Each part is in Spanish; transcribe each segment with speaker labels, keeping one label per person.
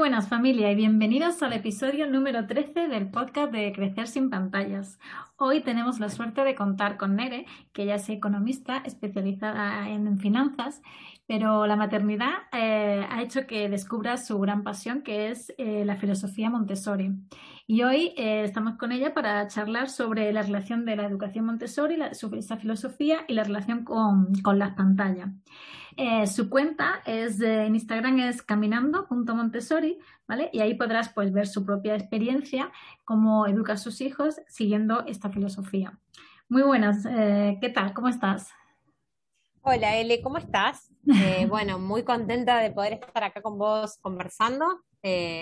Speaker 1: buenas familia y bienvenidos al episodio número 13 del podcast de Crecer sin pantallas. Hoy tenemos la suerte de contar con Nere, que ella es economista especializada en finanzas, pero la maternidad eh, ha hecho que descubra su gran pasión, que es eh, la filosofía Montessori. Y hoy eh, estamos con ella para charlar sobre la relación de la educación Montessori, sobre esa filosofía y la relación con las pantallas. Eh, su cuenta es en Instagram es caminando.montessori, ¿vale? Y ahí podrás pues ver su propia experiencia, cómo educa a sus hijos siguiendo esta filosofía. Muy buenas, eh, ¿qué tal? ¿Cómo estás?
Speaker 2: Hola Ele, ¿cómo estás? Eh, bueno, muy contenta de poder estar acá con vos conversando.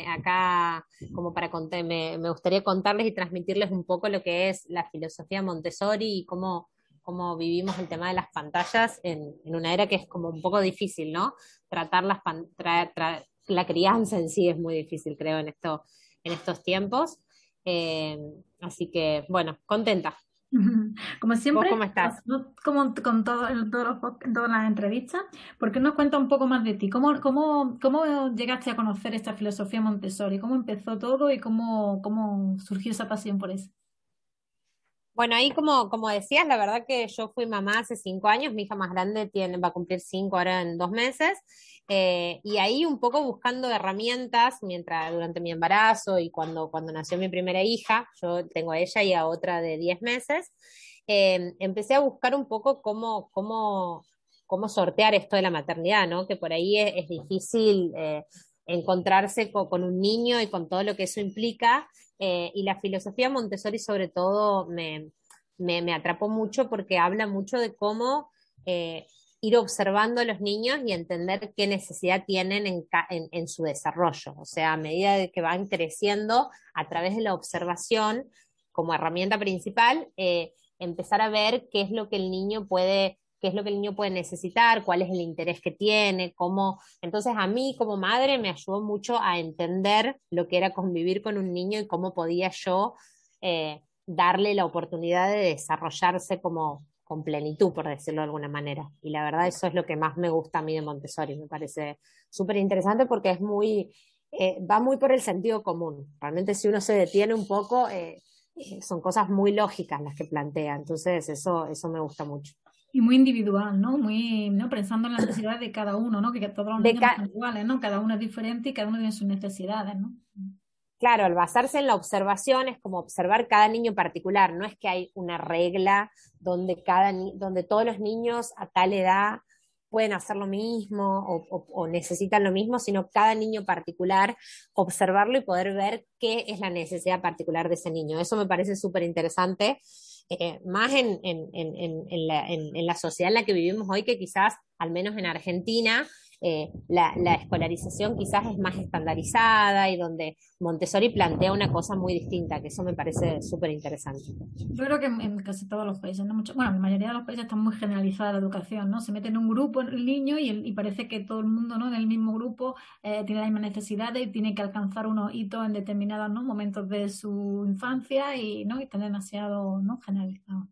Speaker 2: acá, como para contar, me, me, gustaría contarles y transmitirles un poco lo que es la filosofía Montessori y cómo, cómo vivimos el tema de las pantallas en, una era que es como un poco difícil, ¿no? Tratar las la crianza en sí es muy difícil, creo, en, esto, en estos tiempos. Eh, así que, bueno, contenta.
Speaker 1: Como siempre,
Speaker 2: cómo estás?
Speaker 1: como con todo, en, todas las entrevistas, ¿por qué nos cuenta un poco más de ti? ¿Cómo, cómo, cómo llegaste a conocer esta filosofía Montessori? ¿Cómo empezó todo y cómo, cómo surgió esa pasión por eso?
Speaker 2: Bueno, ahí como, como decías, la verdad que yo fui mamá hace cinco años, mi hija más grande va a cumplir cinco ahora en dos meses, eh, y ahí un poco buscando herramientas mientras durante mi embarazo y cuando, cuando nació mi primera hija, yo tengo a ella y a otra de diez meses, eh, empecé a buscar un poco cómo, cómo, cómo sortear esto de la maternidad, ¿no? Que por ahí es, difícil eh, encontrarse con, un niño y con todo lo que eso implica. Eh, y la filosofía Montessori sobre todo me, me, atrapó mucho porque habla mucho de cómo eh, ir observando a los niños y entender qué necesidad tienen en, en, su desarrollo. O sea, a medida de que van creciendo, a través de la observación como herramienta principal, eh, empezar a ver qué es lo que el niño puede qué es lo que el niño puede necesitar, cuál es el interés que tiene, cómo. Entonces, a mí como madre me ayudó mucho a entender lo que era convivir con un niño y cómo podía yo eh, darle la oportunidad de desarrollarse como con plenitud, por decirlo de alguna manera. Y la verdad, eso es lo que más me gusta a mí de Montessori. Me parece súper interesante porque es muy, eh, va muy por el sentido común. Realmente, si uno se detiene un poco, eh, son cosas muy lógicas las que plantea. Entonces, eso, eso me gusta mucho.
Speaker 1: Y muy individual, ¿no? Muy, ¿no? Pensando en las necesidades de cada uno, ¿no? Que todos los niños son iguales, ¿no? Cada uno es diferente y cada uno tiene sus necesidades, ¿no?
Speaker 2: Claro, al basarse en la observación es como observar cada niño en particular, no es que hay una regla donde, cada donde todos los niños a tal edad pueden hacer lo mismo o, o, necesitan lo mismo, sino cada niño particular, observarlo y poder ver qué es la necesidad particular de ese niño. Eso me parece súper interesante eh, más en, en, en, la, en, la, sociedad en la que vivimos hoy, que quizás, al menos en Argentina, eh, la, escolarización quizás es más estandarizada y donde Montessori plantea una cosa muy distinta, que eso me parece súper interesante.
Speaker 1: Yo creo que en, casi todos los países, ¿no? Mucho, bueno, en la mayoría de los países está muy generalizada la educación, ¿no? Se mete en un grupo el niño y, y parece que todo el mundo, ¿no? Del mismo grupo eh, tiene las mismas necesidades y tiene que alcanzar unos hitos en determinados momentos de su infancia y, ¿no? Y está demasiado, ¿no? Generalizado.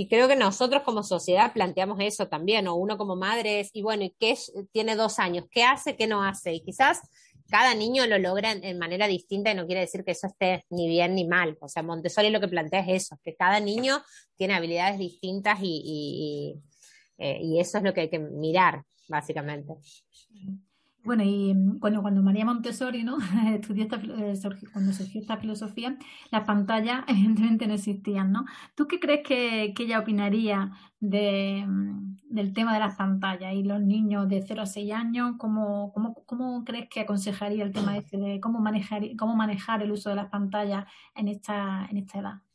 Speaker 2: Y creo que nosotros como sociedad planteamos eso también, o uno como madre es, y bueno, ¿y qué tiene dos años? ¿Qué hace, qué no hace? Y quizás cada niño lo logra en, manera distinta y no quiere decir que eso esté ni bien ni mal. O sea, Montessori lo que plantea es eso, que cada niño tiene habilidades distintas y, eh, y eso es lo que hay que mirar, básicamente.
Speaker 1: Bueno, y mm, cuando, cuando María Montessori ¿no? estudió esta, eh, cuando surgió esta filosofía, las pantallas evidentemente no existían, ¿no? ¿Tú qué crees que, que ella opinaría de, mm, del tema de las pantallas y los niños de 0 a 6 años? ¿Cómo, cómo, cómo crees que aconsejaría el tema este de cómo manejar, cómo manejar el uso de las pantallas en esta, en esta edad?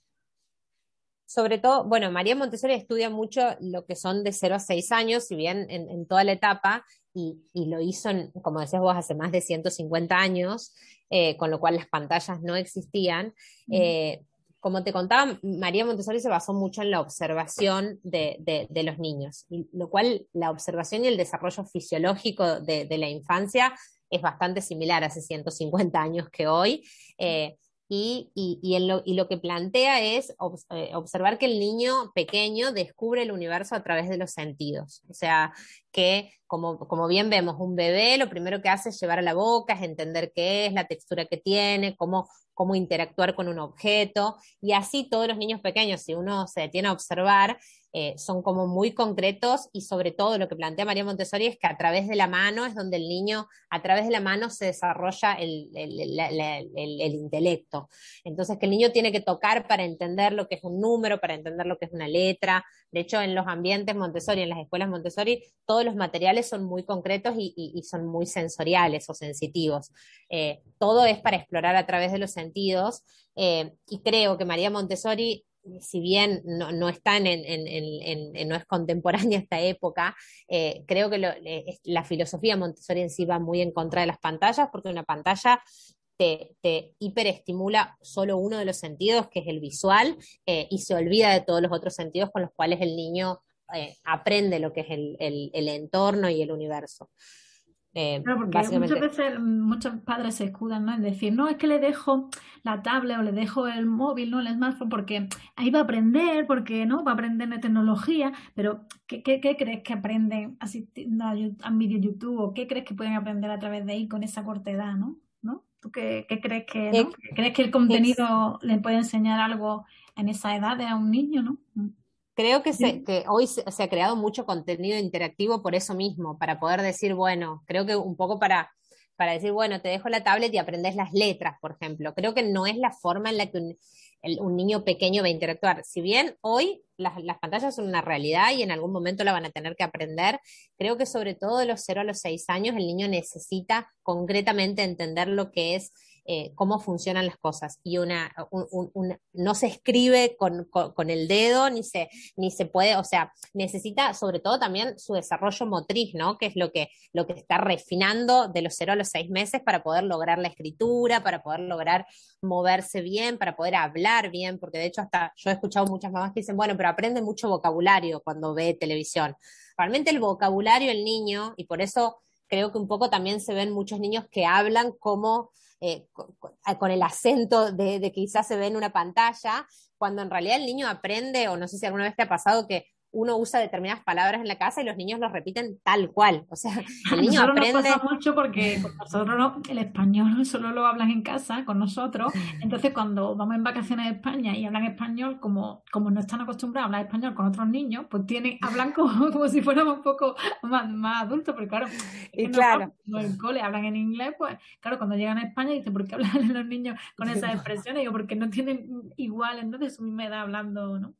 Speaker 2: Sobre todo, bueno, María Montessori estudia mucho lo que son de 0 a 6 años, si bien en, en toda la etapa, y, lo hizo, como decías vos, hace más de 150 años, eh, con lo cual las pantallas no existían. Eh, como te contaba, María Montessori se basó mucho en la observación de, los niños, lo cual la observación y el desarrollo fisiológico de, la infancia es bastante similar hace 150 años que hoy. Eh, y, y, y, lo, que plantea es eh, observar que el niño pequeño descubre el universo a través de los sentidos. O sea, que como, como, bien vemos, un bebé lo primero que hace es llevar a la boca, es entender qué es, la textura que tiene, cómo, cómo interactuar con un objeto. Y así todos los niños pequeños, si uno se detiene a observar, eh, son como muy concretos y sobre todo lo que plantea María Montessori es que a través de la mano es donde el niño, a través de la mano se desarrolla el, el, intelecto. Entonces que el niño tiene que tocar para entender lo que es un número, para entender lo que es una letra. De hecho, en los ambientes Montessori, en las escuelas Montessori, todos los materiales son muy concretos y, son muy sensoriales o sensitivos. Eh, todo es para explorar a través de los sentidos. Eh, y creo que María Montessori si bien no, no está en, en, no es contemporánea esta época, eh, creo que la filosofía Montessori en sí va muy en contra de las pantallas, porque una pantalla te, te hiperestimula solo uno de los sentidos, que es el visual, eh, y se olvida de todos los otros sentidos con los cuales el niño eh, aprende lo que es el, el entorno y el universo.
Speaker 1: Eh, porque muchas veces muchos padres se escudan ¿no? en decir, no, es que le dejo la tablet o le dejo el móvil, ¿no? el smartphone, porque ahí va a aprender, porque no va a aprender de tecnología, pero ¿qué, qué, crees que aprenden asistiendo a, a vídeo YouTube o qué crees que pueden aprender a través de ahí con esa corta edad, ¿no? ¿No? ¿Tú qué, qué crees que, ¿no? crees que el contenido le puede enseñar algo en esa edad a un niño, ¿no?
Speaker 2: Creo que, se, que hoy se, ha creado mucho contenido interactivo por eso mismo, para poder decir, bueno, creo que un poco para, para decir, bueno, te dejo la tablet y aprendes las letras, por ejemplo. Creo que no es la forma en la que un, un niño pequeño va a interactuar. Si bien hoy las, las, pantallas son una realidad y en algún momento la van a tener que aprender, creo que sobre todo de los 0 a los 6 años el niño necesita concretamente entender lo que es eh, cómo funcionan las cosas. Y una, no se escribe con, con, el dedo, ni se, ni se puede, o sea, necesita sobre todo también su desarrollo motriz, ¿no? Que es lo que, lo que está refinando de los cero a los seis meses para poder lograr la escritura, para poder lograr moverse bien, para poder hablar bien, porque de hecho hasta yo he escuchado muchas mamás que dicen, bueno, pero aprende mucho vocabulario cuando ve televisión. Realmente el vocabulario el niño, y por eso creo que un poco también se ven muchos niños que hablan como eh, con, el acento de, de, quizás se ve en una pantalla, cuando en realidad el niño aprende, o no sé si alguna vez te ha pasado que uno usa determinadas palabras en la casa y los niños los repiten tal cual. O sea, el niño aprende.
Speaker 1: Nos pasa mucho porque nosotros no, el español solo lo hablan en casa con nosotros. Entonces, cuando vamos en vacaciones a España y hablan español, como, como no están acostumbrados a hablar español con otros niños, pues tienen, hablan como, como si fuéramos un poco más, más adultos, porque claro,
Speaker 2: y claro.
Speaker 1: en el cole hablan en inglés, pues claro, cuando llegan a España dicen, ¿por qué hablan los niños con esas expresiones? Digo, porque no tienen igual entonces su misma edad hablando, ¿no?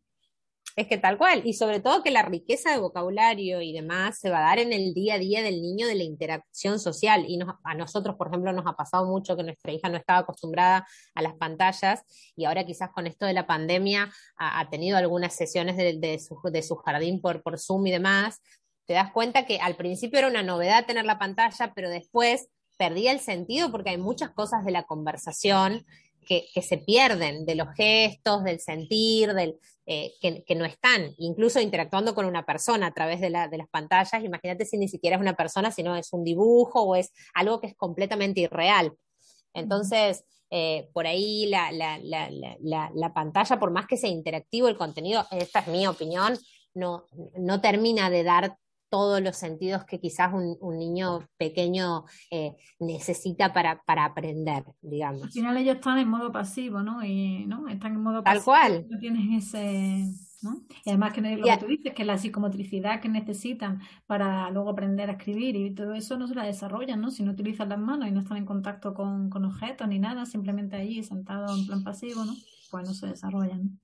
Speaker 2: Es que tal cual, y sobre todo que la riqueza de vocabulario y demás se va a dar en el día a día del niño de la interacción social. Y a nosotros, por ejemplo, nos ha pasado mucho que nuestra hija no estaba acostumbrada a las pantallas y ahora quizás con esto de la pandemia ha, tenido algunas sesiones de, su, jardín por Zoom y demás. Te das cuenta que al principio era una novedad tener la pantalla, pero después perdía el sentido porque hay muchas cosas de la conversación que, se pierden de los gestos, del sentir, del, eh, que, no están, incluso interactuando con una persona a través de, las pantallas. Imagínate si ni siquiera es una persona, sino es un dibujo o es algo que es completamente irreal. Entonces, eh, por ahí la, la, pantalla, por más que sea interactivo el contenido, esta es mi opinión, no, no termina de dar todos los sentidos que quizás un, niño pequeño eh, necesita para, para aprender, digamos.
Speaker 1: Al final ellos están en modo pasivo, ¿no? Y, ¿no? Están en modo
Speaker 2: Tal cual.
Speaker 1: No tienes ese... ¿no? Y además que lo que tú dices, que la psicomotricidad que necesitan para luego aprender a escribir y todo eso no se la desarrollan, ¿no? Si no utilizan las manos y no están en contacto con, con objetos ni nada, simplemente allí sentados en plan pasivo, ¿no? Pues no se desarrollan.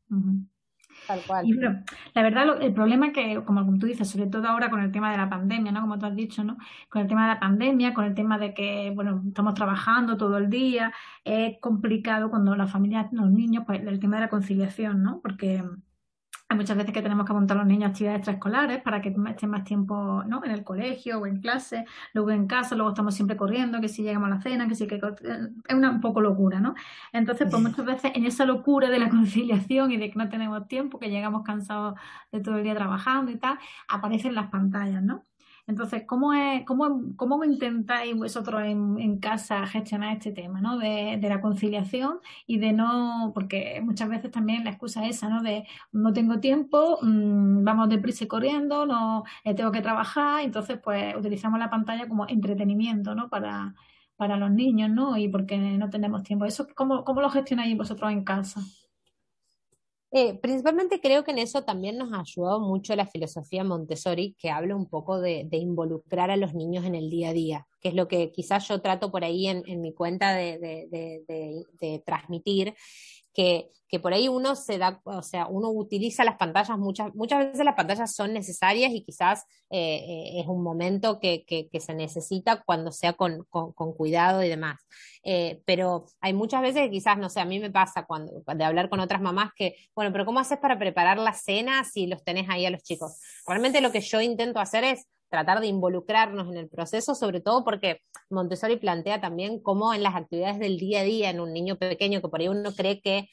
Speaker 2: Tal cual.
Speaker 1: Y la verdad, el problema que, como tú dices, sobre todo ahora con el tema de la pandemia, ¿no? Como tú has dicho, ¿no? Con el tema de la pandemia, con el tema de que, bueno, estamos trabajando todo el día, es complicado cuando la familia, los niños, pues el tema de la conciliación, ¿no? Porque hay muchas veces que tenemos que apuntar a los niños actividades extraescolares para que estén más tiempo ¿no? en el colegio o en clase, luego en casa, luego estamos siempre corriendo, que si llegamos a la cena, que si que es una un poco locura, ¿no? Entonces, pues muchas veces en esa locura de la conciliación y de que no tenemos tiempo, que llegamos cansados de todo el día trabajando y tal, aparecen las pantallas, ¿no? Entonces, ¿cómo, es, cómo, cómo intentáis vosotros en, en, casa gestionar este tema, ¿no? De, de, la conciliación y de no, porque muchas veces también la excusa es esa, ¿no? De no tengo tiempo, mmm, vamos deprisa y corriendo, no eh, tengo que trabajar, entonces pues utilizamos la pantalla como entretenimiento, ¿no? Para, para los niños, ¿no? Y porque no tenemos tiempo. ¿Eso cómo, cómo lo gestionáis vosotros en casa?
Speaker 2: Eh, principalmente creo que en eso también nos ha ayudado mucho la filosofía Montessori, que habla un poco de, de, involucrar a los niños en el día a día, que es lo que quizás yo trato por ahí en, mi cuenta de transmitir, que, que, por ahí uno se da, o sea, uno utiliza las pantallas, muchas, muchas veces las pantallas son necesarias y quizás eh, eh, es un momento que, que, se necesita cuando sea con, con, con cuidado y demás. Eh, pero hay muchas veces que quizás, no sé, a mí me pasa cuando, de hablar con otras mamás que, bueno, pero ¿cómo haces para preparar la cena si los tenés ahí a los chicos? Realmente lo que yo intento hacer es tratar de involucrarnos en el proceso, sobre todo porque Montessori plantea también cómo en las actividades del día a día en un niño pequeño, que por ahí uno cree que,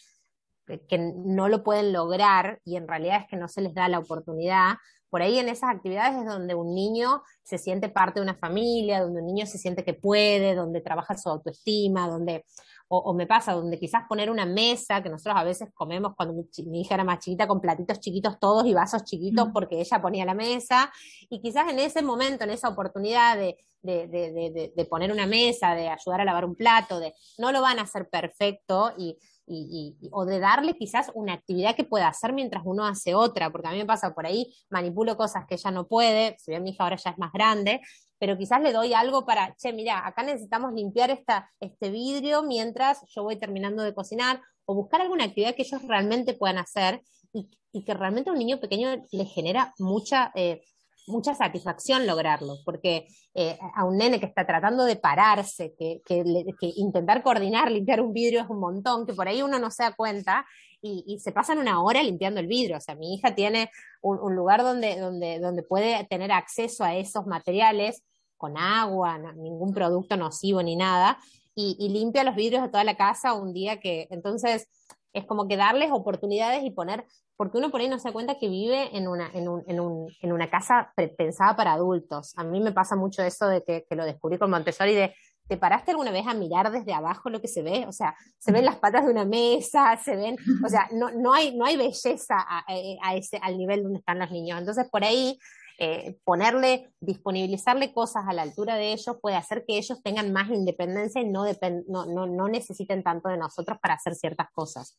Speaker 2: que no lo pueden lograr y en realidad es que no se les da la oportunidad, por ahí en esas actividades es donde un niño se siente parte de una familia, donde un niño se siente que puede, donde trabaja su autoestima, donde o, o, me pasa donde quizás poner una mesa, que nosotros a veces comemos cuando mi, mi, hija era más chiquita con platitos chiquitos todos y vasos chiquitos porque ella ponía la mesa, y quizás en ese momento, en esa oportunidad de, de, de, de, poner una mesa, de ayudar a lavar un plato, de no lo van a hacer perfecto y y, y, o de darle quizás una actividad que pueda hacer mientras uno hace otra, porque a mí me pasa por ahí, manipulo cosas que ella no puede, si bien mi hija ahora ya es más grande, pero quizás le doy algo para, che, mira, acá necesitamos limpiar esta, este vidrio mientras yo voy terminando de cocinar, o buscar alguna actividad que ellos realmente puedan hacer y, y que realmente a un niño pequeño le genera mucha... Eh, mucha satisfacción lograrlo, porque eh, a un nene que está tratando de pararse, que, que, que, intentar coordinar, limpiar un vidrio es un montón, que por ahí uno no se da cuenta y, y se pasan una hora limpiando el vidrio. O sea, mi hija tiene un, lugar donde, donde, donde puede tener acceso a esos materiales con agua, ningún producto nocivo ni nada, y, y limpia los vidrios de toda la casa un día que, entonces, es como que darles oportunidades y poner porque uno por ahí no se da cuenta que vive en una, en un, en un, en una casa pensada para adultos. A mí me pasa mucho eso de que, lo descubrí con Montessori de, ¿te paraste alguna vez a mirar desde abajo lo que se ve? O sea, se ven las patas de una mesa, se ven, o sea, no, no, hay, no hay belleza a ese, al nivel donde están los niños. Entonces, por ahí, eh, ponerle, disponibilizarle cosas a la altura de ellos puede hacer que ellos tengan más independencia y no, no, no, no necesiten tanto de nosotros para hacer ciertas cosas.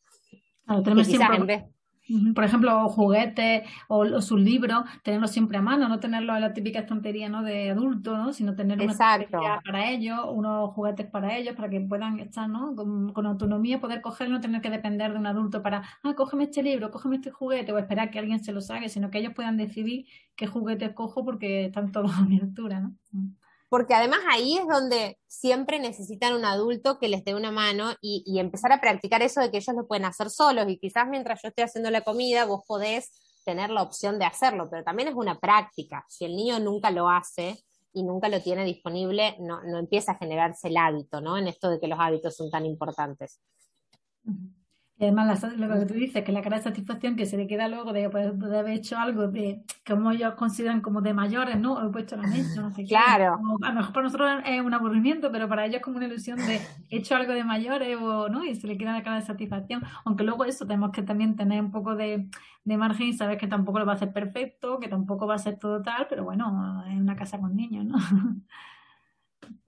Speaker 1: Claro, tenemos siempre... en vez por ejemplo, juguetes o, o, sus libros, tenerlos siempre a mano, no tenerlos en la típica estantería ¿no? de adulto, ¿no? sino tener una estantería para ellos, unos juguetes para ellos, para que puedan estar ¿no? con, con autonomía, poder cogerlo, no tener que depender de un adulto para, ah, cógeme este libro, cógeme este juguete, o esperar que alguien se lo saque, sino que ellos puedan decidir qué juguete cojo porque están todos a mi altura. ¿no?
Speaker 2: Porque además ahí es donde siempre necesitan un adulto que les dé una mano y, empezar a practicar eso de que ellos lo pueden hacer solos y quizás mientras yo estoy haciendo la comida vos podés tener la opción de hacerlo, pero también es una práctica. Si el niño nunca lo hace y nunca lo tiene disponible, no, no empieza a generarse el hábito, ¿no? En esto de que los hábitos son tan importantes.
Speaker 1: Y además, lo que tú dices, que la cara de satisfacción que se le queda luego de, pues, de haber hecho algo de, como ellos consideran como de mayores, ¿no? He puesto la mesa, no sé
Speaker 2: claro.
Speaker 1: qué. Como, a lo mejor para nosotros es un aburrimiento, pero para ellos es como una ilusión de he hecho algo de mayores, o, ¿no? Y se le queda la cara de satisfacción. Aunque luego eso tenemos que también tener un poco de, de margen y saber que tampoco lo va a hacer perfecto, que tampoco va a ser todo tal, pero bueno, es una casa con niños, ¿no?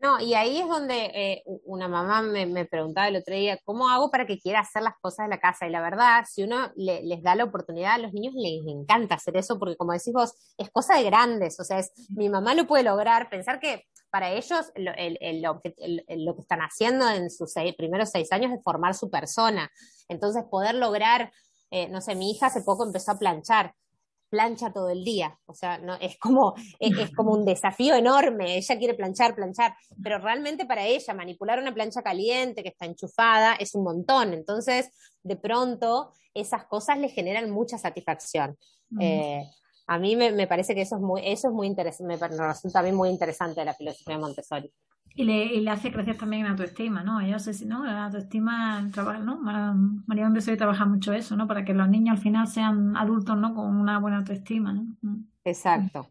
Speaker 2: No, y ahí es donde eh, una mamá me, me, preguntaba el otro día, ¿cómo hago para que quiera hacer las cosas de la casa? Y la verdad, si uno le, les da la oportunidad a los niños, les encanta hacer eso, porque como decís vos, es cosa de grandes, o sea, es, mi mamá lo puede lograr, pensar que para ellos lo, el, el, lo, que, lo que están haciendo en sus seis, primeros seis años es formar su persona. Entonces, poder lograr, eh, no sé, mi hija hace poco empezó a planchar plancha todo el día. O sea, no, es, como, es, es, como un desafío enorme. Ella quiere planchar, planchar, pero realmente para ella manipular una plancha caliente que está enchufada es un montón. Entonces, de pronto, esas cosas le generan mucha satisfacción. Mm. Eh, a mí me, me, parece que eso es muy, eso es muy interesante, me resulta a mí muy interesante la filosofía de Montessori.
Speaker 1: Y le, y le, hace crecer también en autoestima, ¿no? Yo sé si, ¿no? La autoestima, trabaja, ¿no? María Montessori trabaja mucho eso, ¿no? Para que los niños al final sean adultos, ¿no? Con una buena autoestima, ¿no?
Speaker 2: Exacto.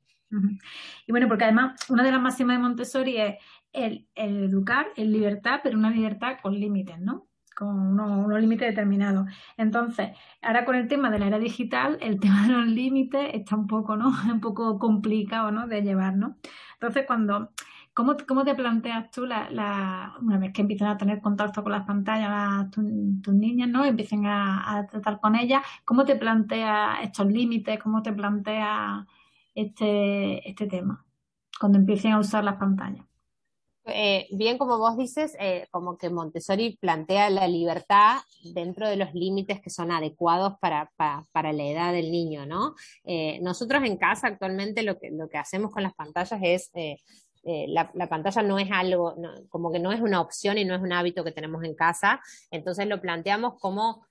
Speaker 1: Y bueno, porque además una de las máximas de Montessori es el, educar en libertad, pero una libertad con límites, ¿no? Con unos, límites determinados. Entonces, ahora con el tema de la era digital, el tema de los límites está un poco, ¿no? Un poco complicado, ¿no? De llevar, ¿no? Entonces, cuando ¿Cómo, ¿Cómo, te planteas tú, la, una vez que empiezan a tener contacto con las pantallas tus niñas, ¿no? Empiecen a, tratar con ellas, ¿cómo te planteas estos límites? ¿Cómo te planteas este, este tema cuando empiecen a usar las pantallas?
Speaker 2: Eh, bien como vos dices, eh, como que Montessori plantea la libertad dentro de los límites que son adecuados para, para, la edad del niño, ¿no? Eh, nosotros en casa actualmente lo que, lo que hacemos con las pantallas es la, pantalla no es algo, como que no es una opción y no es un hábito que tenemos en casa, entonces lo planteamos como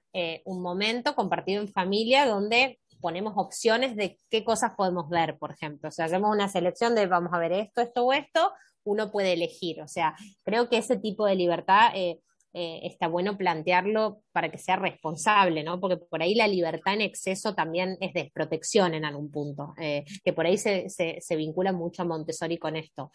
Speaker 2: un momento compartido en familia donde ponemos opciones de qué cosas podemos ver, por ejemplo. O sea, hacemos una selección de vamos a ver esto, esto o esto, uno puede elegir. O sea, creo que ese tipo de libertad eh, eh, está bueno plantearlo para que sea responsable, ¿no? Porque por ahí la libertad en exceso también es desprotección en algún punto, eh, que por ahí se, se, vincula mucho a Montessori con esto.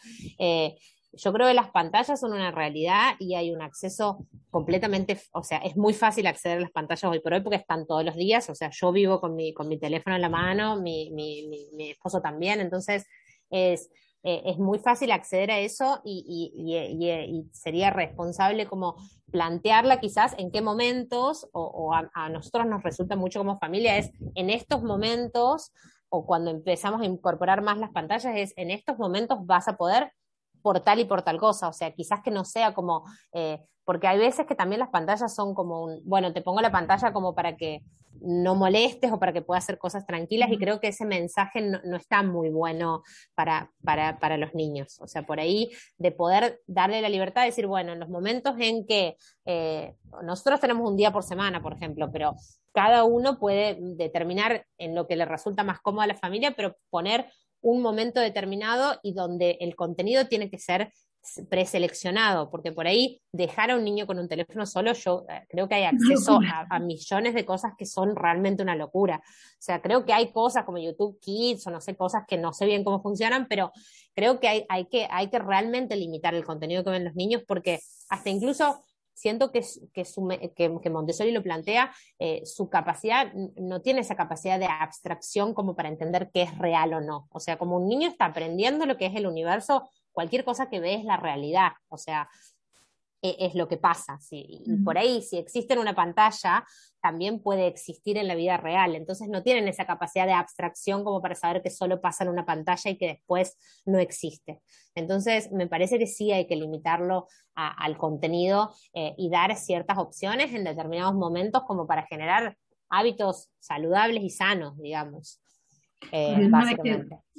Speaker 2: Yo creo que las pantallas son una realidad y hay un acceso completamente, o sea, es muy fácil acceder a las pantallas hoy por hoy porque están todos los días, o sea, yo vivo con mi, con mi teléfono en la mano, mi, mi esposo también, entonces es, es muy fácil acceder a eso y, y, y, sería responsable como plantearla quizás en qué momentos, o, a, nosotros nos resulta mucho como familia, es en estos momentos, o cuando empezamos a incorporar más las pantallas, es en estos momentos vas a poder por tal y por tal cosa, o sea, quizás que no sea como, eh, porque hay veces que también las pantallas son como un, bueno, te pongo la pantalla como para que no molestes o para que puedas hacer cosas tranquilas y creo que ese mensaje no, está muy bueno para, para, para, los niños. O sea, por ahí de poder darle la libertad de decir, bueno, en los momentos en que eh, nosotros tenemos un día por semana, por ejemplo, pero cada uno puede determinar en lo que le resulta más cómodo a la familia, pero poner un momento determinado y donde el contenido tiene que ser preseleccionado, porque por ahí dejar a un niño con un teléfono solo, yo eh, creo que hay acceso a, millones de cosas que son realmente una locura. O sea, creo que hay cosas como YouTube Kids o no sé, cosas que no sé bien cómo funcionan, pero creo que hay, hay, que, hay que realmente limitar el contenido que ven los niños porque hasta incluso siento que, que, que, Montessori lo plantea, eh, su capacidad no tiene esa capacidad de abstracción como para entender qué es real o no. O sea, como un niño está aprendiendo lo que es el universo, cualquier cosa que ve es la realidad, o sea, e, es, lo que pasa. Y por ahí, si existe en una pantalla, también puede existir en la vida real. Entonces no tienen esa capacidad de abstracción como para saber que solo pasa en una pantalla y que después no existe. Entonces me parece que sí hay que limitarlo al contenido eh, y dar ciertas opciones en determinados momentos como para generar hábitos saludables y sanos, digamos.
Speaker 1: Eh,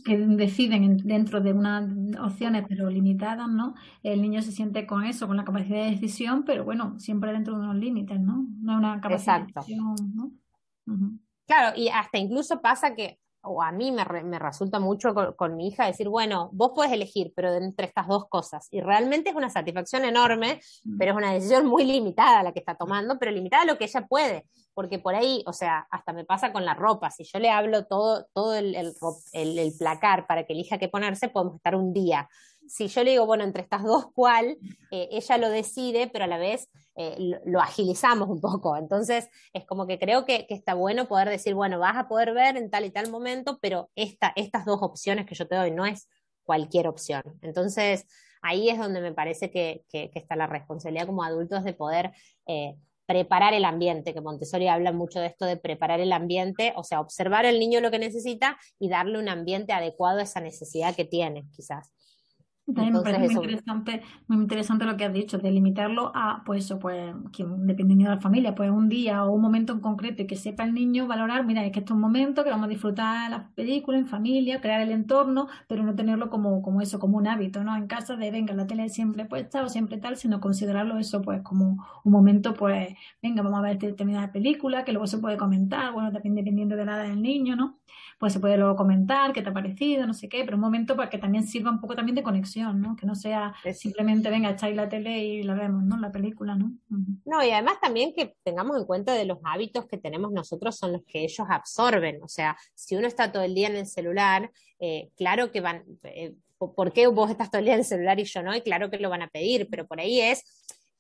Speaker 1: que, deciden dentro de unas opciones pero limitadas, ¿no? El niño se siente con eso, con la capacidad de decisión, pero bueno, siempre dentro de unos límites, ¿no? No es una capacidad de decisión, ¿no?
Speaker 2: Claro, y hasta incluso pasa que, o a mí me, me resulta mucho con, mi hija decir, bueno, vos puedes elegir, pero entre estas dos cosas. Y realmente es una satisfacción enorme, pero es una decisión muy limitada la que está tomando, pero limitada a lo que ella puede porque por ahí, o sea, hasta me pasa con la ropa, si yo le hablo todo, todo el, el, placar para que elija qué ponerse, podemos estar un día. Si yo le digo, bueno, entre estas dos, ¿cuál? Eh, ella lo decide, pero a la vez eh, lo, agilizamos un poco. Entonces, es como que creo que, está bueno poder decir, bueno, vas a poder ver en tal y tal momento, pero esta, estas dos opciones que yo te doy no es cualquier opción. Entonces, ahí es donde me parece que, está la responsabilidad como adultos de poder eh, preparar el ambiente, que Montessori habla mucho de esto de preparar el ambiente, o sea, observar al niño lo que necesita y darle un ambiente adecuado a esa necesidad que tiene, quizás.
Speaker 1: También me parece muy interesante, muy interesante lo que has dicho, de limitarlo a, pues eso, pues, dependiendo de la familia, pues un día o un momento en concreto y que sepa el niño valorar, mira, es que esto es un momento que vamos a disfrutar las películas en familia, crear el entorno, pero no tenerlo como, como eso, como un hábito, ¿no? En casa de, venga, la tele siempre puesta o siempre tal, sino considerarlo eso, pues, como un momento, pues, venga, vamos a ver determinada película, que luego se puede comentar, bueno, también dependiendo de la edad del niño, ¿no? Pues se puede luego comentar qué te ha parecido, no sé qué, pero un momento para que también sirva un poco también de conexión ¿no? Que no sea simplemente, venga, echáis la tele y la vemos, ¿no? La película, ¿no?
Speaker 2: No, y además también que tengamos en cuenta de los hábitos que tenemos nosotros son los que ellos absorben. O sea, si uno está todo el día en el celular, eh, claro que van, eh, ¿por qué vos estás todo el día en el celular y yo no? Y claro que lo van a pedir, pero por ahí es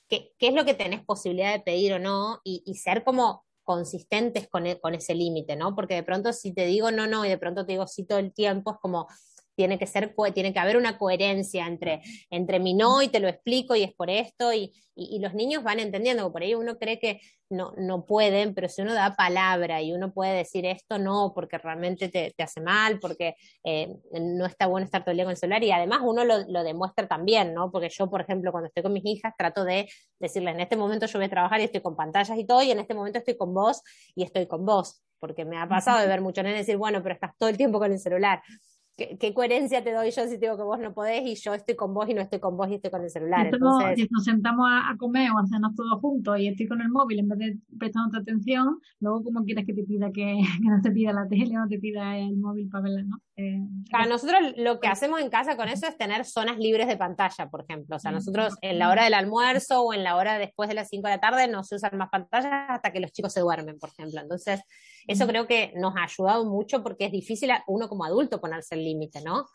Speaker 2: qué, qué es lo que tenés posibilidad de pedir o no y, y ser como consistentes con, e, con ese límite, ¿no? Porque de pronto si te digo no, no, y de pronto te digo sí todo el tiempo, es como, tiene que ser, tiene que haber una coherencia entre, entre mi no y te lo explico y es por esto y, y, los niños van entendiendo, por ahí uno cree que no, no pueden, pero si uno da palabra y uno puede decir esto no porque realmente te, te hace mal, porque eh, no está bueno estar todo el día con el celular y además uno lo, lo, demuestra también, ¿no? Porque yo, por ejemplo, cuando estoy con mis hijas trato de decirles, en este momento yo voy a trabajar y estoy con pantallas y todo y en este momento estoy con vos y estoy con vos, porque me ha pasado de ver muchos nenes decir, bueno, pero estás todo el tiempo con el celular. ¿Qué, coherencia te doy yo si digo que vos no podés y yo estoy con vos y no estoy con vos y estoy con el celular?
Speaker 1: Entonces... Si nos sentamos a, comer o a hacernos todos juntos y estoy con el móvil en vez de prestando atención, luego ¿cómo quieres que te pida que, no te pida la tele o no te pida el móvil para verla, ¿no?
Speaker 2: Eh, claro, nosotros lo que hacemos en casa con eso es tener zonas libres de pantalla, por ejemplo. O sea, nosotros en la hora del almuerzo o en la hora después de las 5 de la tarde no se usan más pantallas hasta que los chicos se duermen, por ejemplo. Entonces, eso creo que nos ha ayudado mucho porque es difícil a uno como adulto ponerse el límite, ¿no?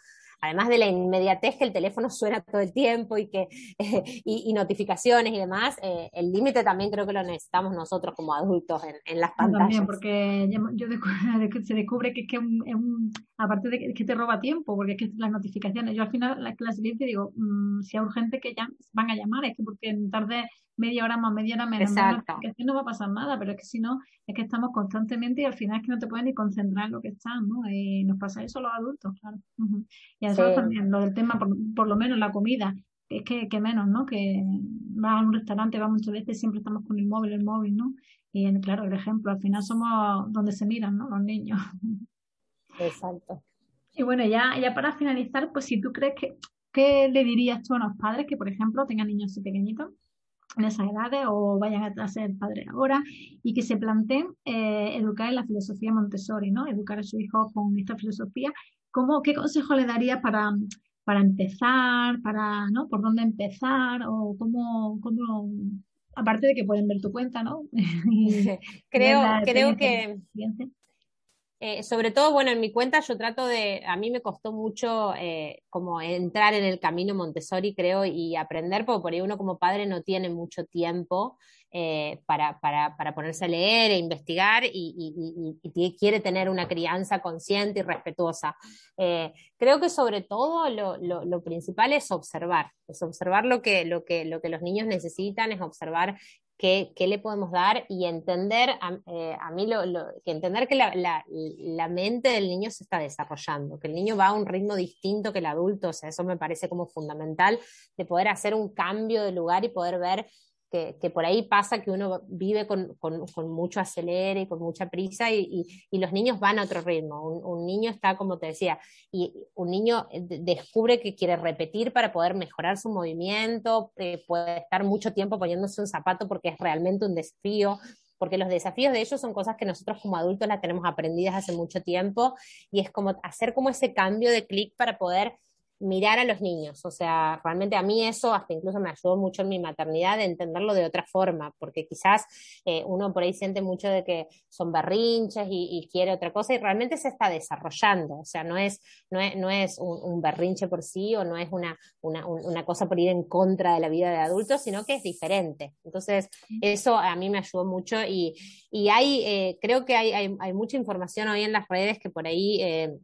Speaker 2: además de la inmediatez que el teléfono suena todo el tiempo y que y, notificaciones y demás, eh, el límite también creo que lo necesitamos nosotros como adultos en, en las pantallas. También,
Speaker 1: porque yo, se descubre que es que es un, aparte de que te roba tiempo, porque es que las notificaciones, yo al final la clase digo, mmm, si es urgente que ya van a llamar, es que porque en tarde media hora más, media hora menos, que no va a pasar nada, pero es que si no, es que estamos constantemente y al final es que no te puedes ni concentrar en lo que estás, ¿no? Y nos pasa eso a los adultos, claro. Y eso también, lo del tema, por, lo menos la comida, es que, que menos, ¿no? Que vas a un restaurante, va muchas veces, siempre estamos con el móvil, el móvil, ¿no? Y claro, el ejemplo, al final somos donde se miran, ¿no? Los niños.
Speaker 2: Exacto.
Speaker 1: Y bueno, ya, ya para finalizar, pues si tú crees que, ¿qué le dirías tú a los padres que, por ejemplo, tengan niños así pequeñitos? En esas edades o vayan a ser padres ahora y que se planteen eh, educar en la filosofía Montessori, ¿no? Educar a su hijo con esta filosofía. ¿Cómo, ¿Qué consejo le daría para, para empezar, para, ¿no? ¿Por dónde empezar o cómo, cómo aparte de que pueden ver tu cuenta, ¿no?
Speaker 2: creo, creo que eh, sobre todo, bueno, en mi cuenta yo trato de, a mí me costó mucho eh, como entrar en el camino Montessori, creo, y aprender, porque por ahí uno como padre no tiene mucho tiempo eh, para, para, para, ponerse a leer e investigar y, quiere tener una crianza consciente y respetuosa. creo que sobre todo lo, lo, lo, principal es observar, es observar lo que, lo, que, lo que los niños necesitan, es observar qué, qué, le podemos dar y entender, a, eh, a mí, lo, lo, que entender que la, la, la, mente del niño se está desarrollando, que el niño va a un ritmo distinto que el adulto, o sea, eso me parece como fundamental de poder hacer un cambio de lugar y poder ver que, por ahí pasa que uno vive con, con, con mucho acelere y con mucha prisa y, y, los niños van a otro ritmo. Un, un, niño está, como te decía, y un niño descubre que quiere repetir para poder mejorar su movimiento, eh, puede estar mucho tiempo poniéndose un zapato porque es realmente un desafío porque los desafíos de ellos son cosas que nosotros como adultos las tenemos aprendidas hace mucho tiempo y es como hacer como ese cambio de clic para poder mirar a los niños. O sea, realmente a mí eso hasta incluso me ayudó mucho en mi maternidad de entenderlo de otra forma, porque quizás eh, uno por ahí siente mucho de que son berrinches y, y, quiere otra cosa y realmente se está desarrollando. O sea, no es, no es, no es un, un berrinche por sí o no es una, una, una, cosa por ir en contra de la vida de adultos, sino que es diferente. Entonces, eso a mí me ayudó mucho y, y hay, eh, creo que hay, hay, hay, mucha información hoy en las redes que por ahí... Eh,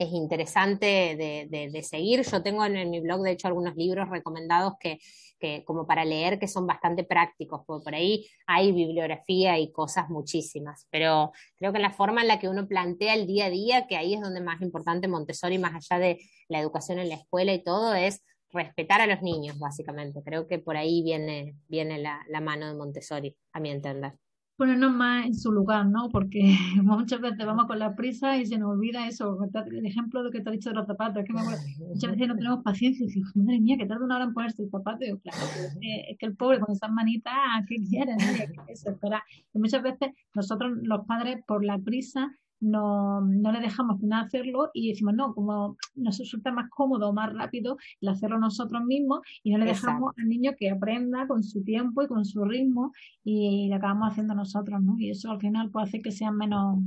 Speaker 2: es interesante de, de, seguir. Yo tengo en, en, mi blog, de hecho, algunos libros recomendados que, que, como para leer que son bastante prácticos, porque por ahí hay bibliografía y cosas muchísimas, pero creo que la forma en la que uno plantea el día a día, que ahí es donde más importante Montessori, más allá de la educación en la escuela y todo, es respetar a los niños, básicamente. Creo que por ahí viene, viene la, la mano de Montessori, a mi entender
Speaker 1: ponernos más en su lugar, ¿no? Porque muchas veces vamos con la prisa y se nos olvida eso. El ejemplo de lo que te ha dicho de los zapatos, es que muchas veces no tenemos paciencia y decimos, madre mía, que tarda una hora en ponerse el zapato. Y claro, es que el pobre con esas manitas, ¿qué quiere? Eso, Y muchas veces nosotros, los padres, por la prisa, no, no le dejamos nada hacerlo y decimos, no, como nos resulta más cómodo, más rápido el hacerlo nosotros mismos y no le dejamos al niño que aprenda con su tiempo y con su ritmo y lo acabamos haciendo nosotros, ¿no? Y eso al final puede hacer que sean menos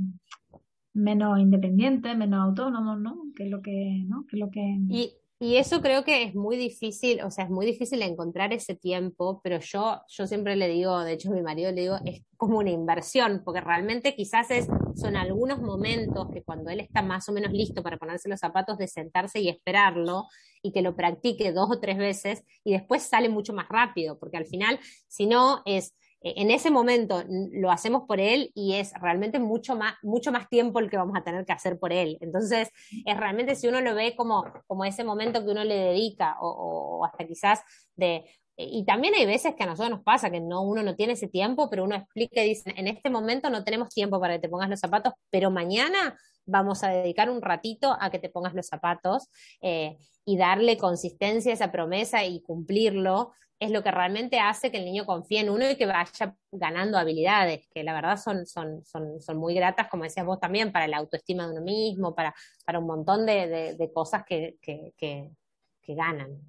Speaker 1: menos independientes, menos autónomos, ¿no? Que es lo que, ¿no? Que es lo que...
Speaker 2: Y eso creo que es muy difícil, o sea, es muy difícil encontrar ese tiempo, pero yo, yo siempre le digo, de hecho a mi marido le digo, es como una inversión, porque realmente quizás es, son algunos momentos que cuando él está más o menos listo para ponerse los zapatos, de sentarse y esperarlo y que lo practique dos o tres veces y después sale mucho más rápido, porque al final, si no, es en ese momento lo hacemos por él y es realmente mucho más, mucho más tiempo el que vamos a tener que hacer por él. Entonces, es realmente si uno lo ve como, como ese momento que uno le dedica o, hasta quizás de... Y también hay veces que a nosotros nos pasa que no, uno no tiene ese tiempo, pero uno explica y dice, en este momento no tenemos tiempo para que te pongas los zapatos, pero mañana vamos a dedicar un ratito a que te pongas los zapatos eh, y darle consistencia a esa promesa y cumplirlo es lo que realmente hace que el niño confíe en uno y que vaya ganando habilidades, que la verdad son, son, son, son muy gratas, como decías vos también, para la autoestima de uno mismo, para, para un montón de, de, cosas que, que, que, ganan.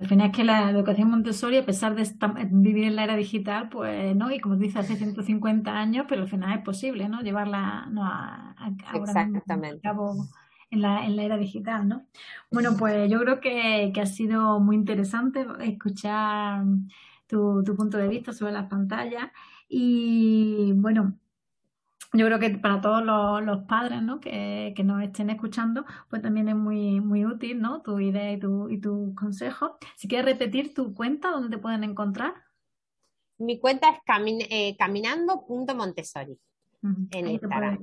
Speaker 1: Al final es que la educación Montessori, a pesar de vivir en la era digital, pues, ¿no? Y como dice, hace 150 años, pero al final es posible, ¿no? Llevarla ¿no? a,
Speaker 2: Exactamente.
Speaker 1: cabo en la, en la era digital, ¿no? Bueno, pues yo creo que, que ha sido muy interesante escuchar tu, tu punto de vista sobre las pantallas y bueno, yo creo que para todos los, padres ¿no? que, que, nos estén escuchando, pues también es muy, muy útil ¿no? tu idea y tu, y tu consejo. Si quieres repetir tu cuenta, ¿dónde te pueden encontrar?
Speaker 2: Mi cuenta es camin eh, caminando.montessori en Instagram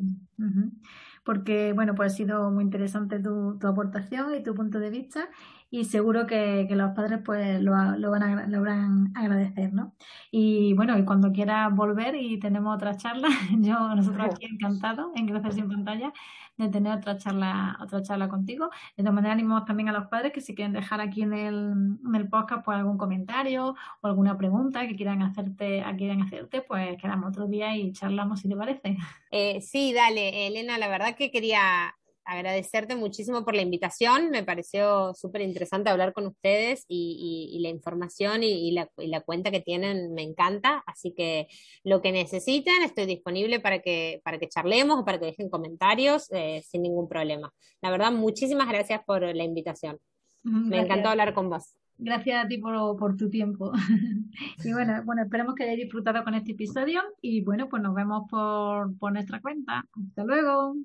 Speaker 1: porque bueno, pues ha sido muy interesante tu, tu aportación y tu punto de vista y seguro que, que los padres pues lo, lo, van a, lo van a agradecer, ¿no? Y bueno, y cuando quieras volver y tenemos otra charla, yo, nosotros aquí encantados en Gracias sin pantalla de tener otra charla, otra charla contigo. De todas maneras, animamos también a los padres que si quieren dejar aquí en el, en el podcast pues algún comentario o alguna pregunta que quieran hacerte, quieran hacerte, pues quedamos otro día y charlamos si te parece.
Speaker 2: Eh, sí, dale, Elena, la verdad que quería agradecerte muchísimo por la invitación. Me pareció súper interesante hablar con ustedes y, la información y, la, cuenta que tienen me encanta. Así que lo que necesiten, estoy disponible para que, para que charlemos o para que dejen comentarios eh, sin ningún problema. La verdad, muchísimas gracias por la invitación. Me encantó hablar con vos.
Speaker 1: Gracias a ti por, tu tiempo. y bueno, bueno, esperemos que hayáis disfrutado con este episodio y bueno, pues nos vemos por, por nuestra cuenta. Hasta luego.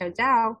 Speaker 2: 小赵